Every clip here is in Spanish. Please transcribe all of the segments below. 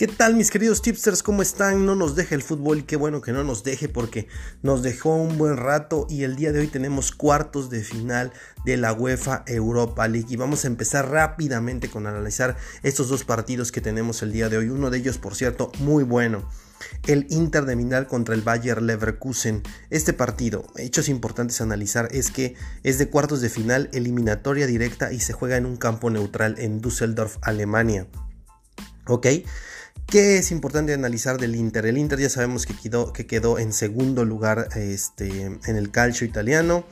¿Qué tal mis queridos tipsters? ¿Cómo están? No nos deje el fútbol y qué bueno que no nos deje porque nos dejó un buen rato y el día de hoy tenemos cuartos de final de la UEFA Europa League y vamos a empezar rápidamente con analizar estos dos partidos que tenemos el día de hoy. Uno de ellos, por cierto, muy bueno. El Inter de Milán contra el Bayer Leverkusen. Este partido, hechos importantes a analizar, es que es de cuartos de final, eliminatoria directa y se juega en un campo neutral en Düsseldorf, Alemania. ¿Ok? ¿Qué es importante analizar del Inter? El Inter ya sabemos que quedó, que quedó en segundo lugar este, en el calcio italiano.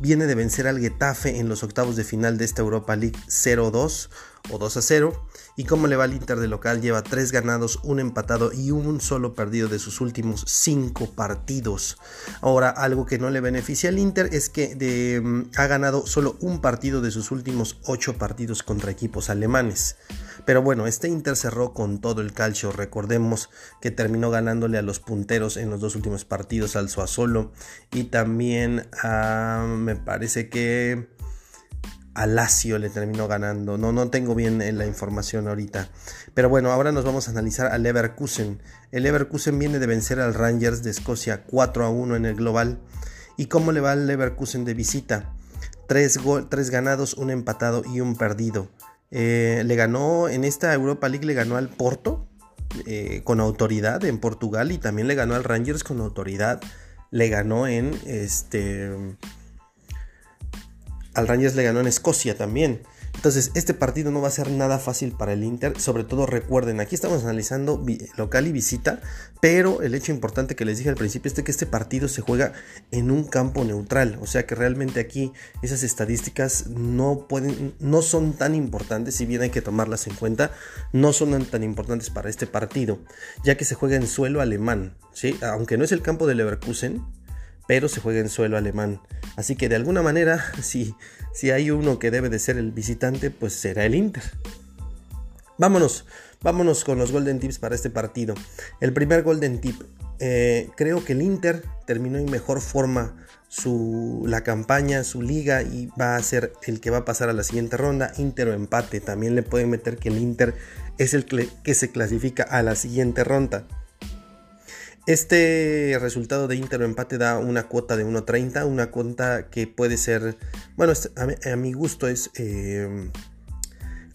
Viene de vencer al Getafe en los octavos de final de esta Europa League 0-2 o 2 0. ¿Y cómo le va al Inter de local? Lleva 3 ganados, un empatado y un solo perdido de sus últimos 5 partidos. Ahora, algo que no le beneficia al Inter es que mm, ha ganado solo un partido de sus últimos 8 partidos contra equipos alemanes. Pero bueno, este Inter cerró con todo el calcio. Recordemos que terminó ganándole a los punteros en los dos últimos partidos al Suazolo y también me parece que a Lazio le terminó ganando. No, no tengo bien eh, la información ahorita. Pero bueno, ahora nos vamos a analizar al Leverkusen. El Leverkusen viene de vencer al Rangers de Escocia 4 a 1 en el global. ¿Y cómo le va al Leverkusen de visita? Tres, tres ganados, un empatado y un perdido. Eh, le ganó en esta Europa League, le ganó al Porto eh, con autoridad en Portugal y también le ganó al Rangers con autoridad. Le ganó en este. Al Rangers le ganó en Escocia también. Entonces, este partido no va a ser nada fácil para el Inter. Sobre todo recuerden, aquí estamos analizando local y visita, pero el hecho importante que les dije al principio es que este partido se juega en un campo neutral. O sea que realmente aquí esas estadísticas no pueden, no son tan importantes, si bien hay que tomarlas en cuenta, no son tan importantes para este partido, ya que se juega en suelo alemán. ¿sí? Aunque no es el campo de Leverkusen, pero se juega en suelo alemán. Así que de alguna manera, si, si hay uno que debe de ser el visitante, pues será el Inter. Vámonos, vámonos con los Golden Tips para este partido. El primer Golden Tip, eh, creo que el Inter terminó en mejor forma su, la campaña, su liga y va a ser el que va a pasar a la siguiente ronda. Inter o empate. También le pueden meter que el Inter es el que se clasifica a la siguiente ronda. Este resultado de Inter o empate da una cuota de 1.30, una cuota que puede ser, bueno, a mi, gusto es eh,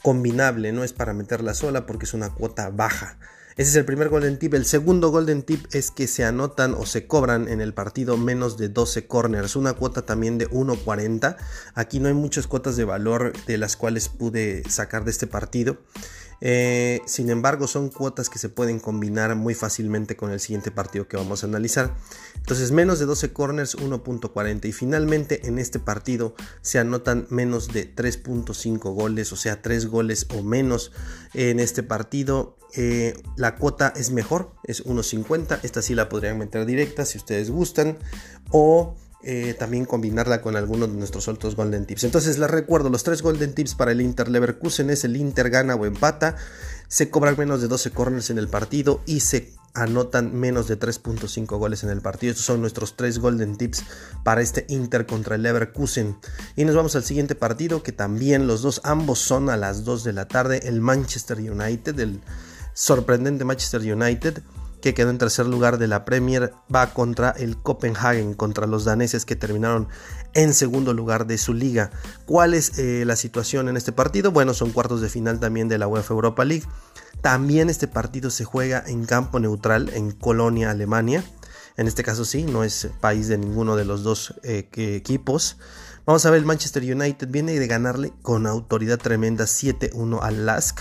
combinable, no es para meterla sola porque es una cuota baja. Ese es el primer golden tip. El segundo golden tip es que se anotan o se cobran en el partido menos de 12 corners. Una cuota también de 1.40. Aquí no hay muchas cuotas de valor de las cuales pude sacar de este partido. Eh, sin embargo, son cuotas que se pueden combinar muy fácilmente con el siguiente partido que vamos a analizar. Entonces, menos de 12 corners, 1.40. Y finalmente, en este partido se anotan menos de 3.5 goles, o sea, 3 goles o menos en este partido. Eh, la cuota es mejor, es 1.50. Esta sí la podrían meter directa si ustedes gustan. O eh, también combinarla con algunos de nuestros otros Golden Tips. Entonces les recuerdo, los tres Golden Tips para el Inter Leverkusen es el Inter gana o empata, se cobran menos de 12 corners en el partido y se anotan menos de 3.5 goles en el partido. Estos son nuestros tres Golden Tips para este Inter contra el Leverkusen. Y nos vamos al siguiente partido que también los dos, ambos son a las 2 de la tarde, el Manchester United, el sorprendente Manchester United que quedó en tercer lugar de la Premier, va contra el Copenhagen, contra los daneses que terminaron en segundo lugar de su liga. ¿Cuál es eh, la situación en este partido? Bueno, son cuartos de final también de la UEFA Europa League. También este partido se juega en campo neutral en Colonia, Alemania. En este caso sí, no es país de ninguno de los dos eh, equipos. Vamos a ver, el Manchester United viene de ganarle con autoridad tremenda 7-1 al Lask.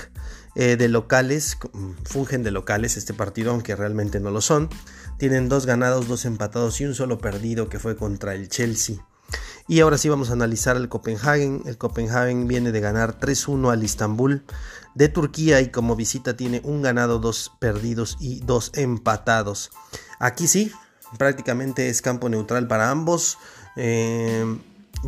Eh, de locales, fungen de locales este partido, aunque realmente no lo son. Tienen dos ganados, dos empatados y un solo perdido que fue contra el Chelsea. Y ahora sí vamos a analizar el Copenhagen. El Copenhagen viene de ganar 3-1 al Istanbul de Turquía y como visita tiene un ganado, dos perdidos y dos empatados. Aquí sí, prácticamente es campo neutral para ambos. Eh,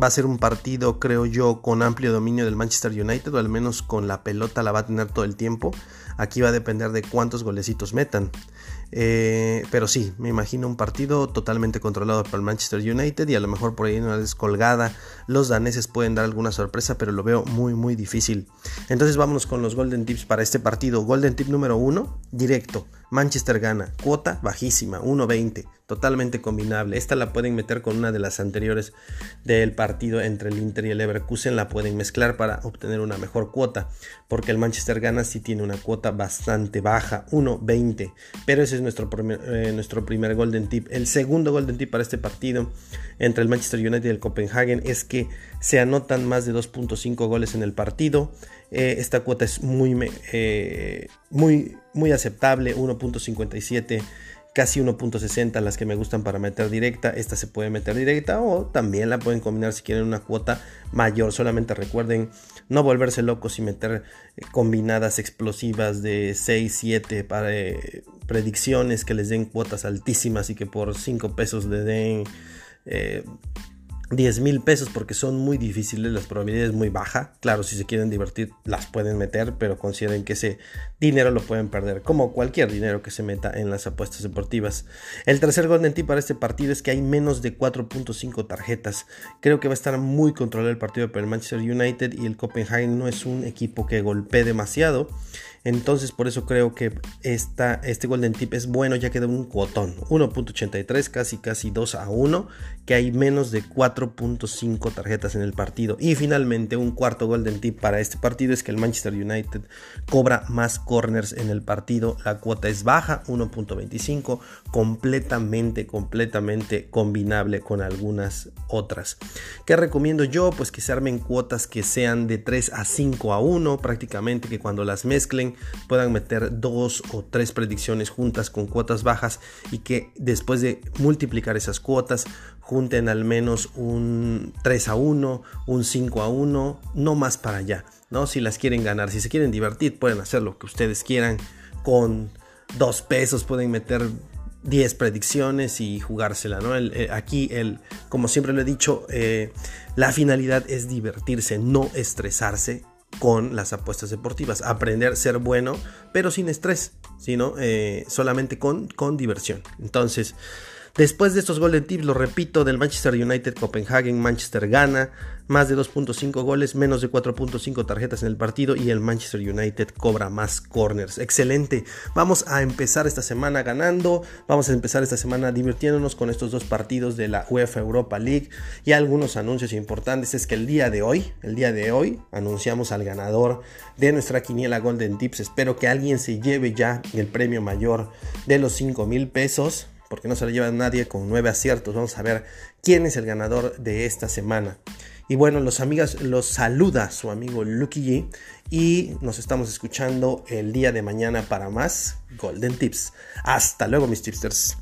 va a ser un partido, creo yo, con amplio dominio del Manchester United, o al menos con la pelota la va a tener todo el tiempo. Aquí va a depender de cuántos golecitos metan. Eh, pero sí, me imagino un partido totalmente controlado por el Manchester United y a lo mejor por ahí en una descolgada los daneses pueden dar alguna sorpresa, pero lo veo muy muy difícil. Entonces vámonos con los Golden Tips para este partido. Golden Tip número 1, directo. Manchester gana, cuota bajísima, 1.20, totalmente combinable. Esta la pueden meter con una de las anteriores del partido entre el Inter y el Leverkusen, la pueden mezclar para obtener una mejor cuota, porque el Manchester gana si tiene una cuota bastante baja, 1.20, pero ese es nuestro primer, eh, nuestro primer Golden Tip. El segundo Golden Tip para este partido entre el Manchester United y el Copenhagen es que se anotan más de 2.5 goles en el partido. Eh, esta cuota es muy, eh, muy, muy aceptable, 1.57 casi 1.60 las que me gustan para meter directa. Esta se puede meter directa o también la pueden combinar si quieren una cuota mayor. Solamente recuerden no volverse locos y meter eh, combinadas explosivas de 6, 7 para predicciones que les den cuotas altísimas y que por 5 pesos le den 10 mil pesos porque son muy difíciles, las probabilidades muy baja. Claro, si se quieren divertir las pueden meter, pero consideren que ese dinero lo pueden perder, como cualquier dinero que se meta en las apuestas deportivas. El tercer golden tip para este partido es que hay menos de 4.5 tarjetas. Creo que va a estar muy controlado el partido por el Manchester United y el Copenhagen no es un equipo que golpee demasiado. Entonces por eso creo que esta, este Golden Tip es bueno ya que da un cuotón. 1.83 casi casi 2 a 1 que hay menos de 4.5 tarjetas en el partido. Y finalmente un cuarto Golden Tip para este partido es que el Manchester United cobra más corners en el partido. La cuota es baja 1.25 completamente completamente combinable con algunas otras. ¿Qué recomiendo yo? Pues que se armen cuotas que sean de 3 a 5 a 1 prácticamente que cuando las mezclen puedan meter dos o tres predicciones juntas con cuotas bajas y que después de multiplicar esas cuotas junten al menos un 3 a 1, un 5 a 1, no más para allá, ¿no? Si las quieren ganar, si se quieren divertir, pueden hacer lo que ustedes quieran con dos pesos, pueden meter 10 predicciones y jugársela, ¿no? Eh, aquí, el, como siempre lo he dicho, eh, la finalidad es divertirse, no estresarse con las apuestas deportivas. Aprender a ser bueno, pero sin estrés, sino eh, solamente con, con diversión. Entonces, Después de estos Golden Tips, lo repito, del Manchester United, Copenhagen, Manchester gana, más de 2.5 goles, menos de 4.5 tarjetas en el partido y el Manchester United cobra más corners. Excelente. Vamos a empezar esta semana ganando, vamos a empezar esta semana divirtiéndonos con estos dos partidos de la UEFA Europa League y algunos anuncios importantes. Es que el día de hoy, el día de hoy, anunciamos al ganador de nuestra quiniela Golden Tips. Espero que alguien se lleve ya el premio mayor de los 5 mil pesos porque no se lo lleva nadie con nueve aciertos. Vamos a ver quién es el ganador de esta semana. Y bueno, los amigas los saluda su amigo Lucky G y nos estamos escuchando el día de mañana para más Golden Tips. Hasta luego mis tipsters.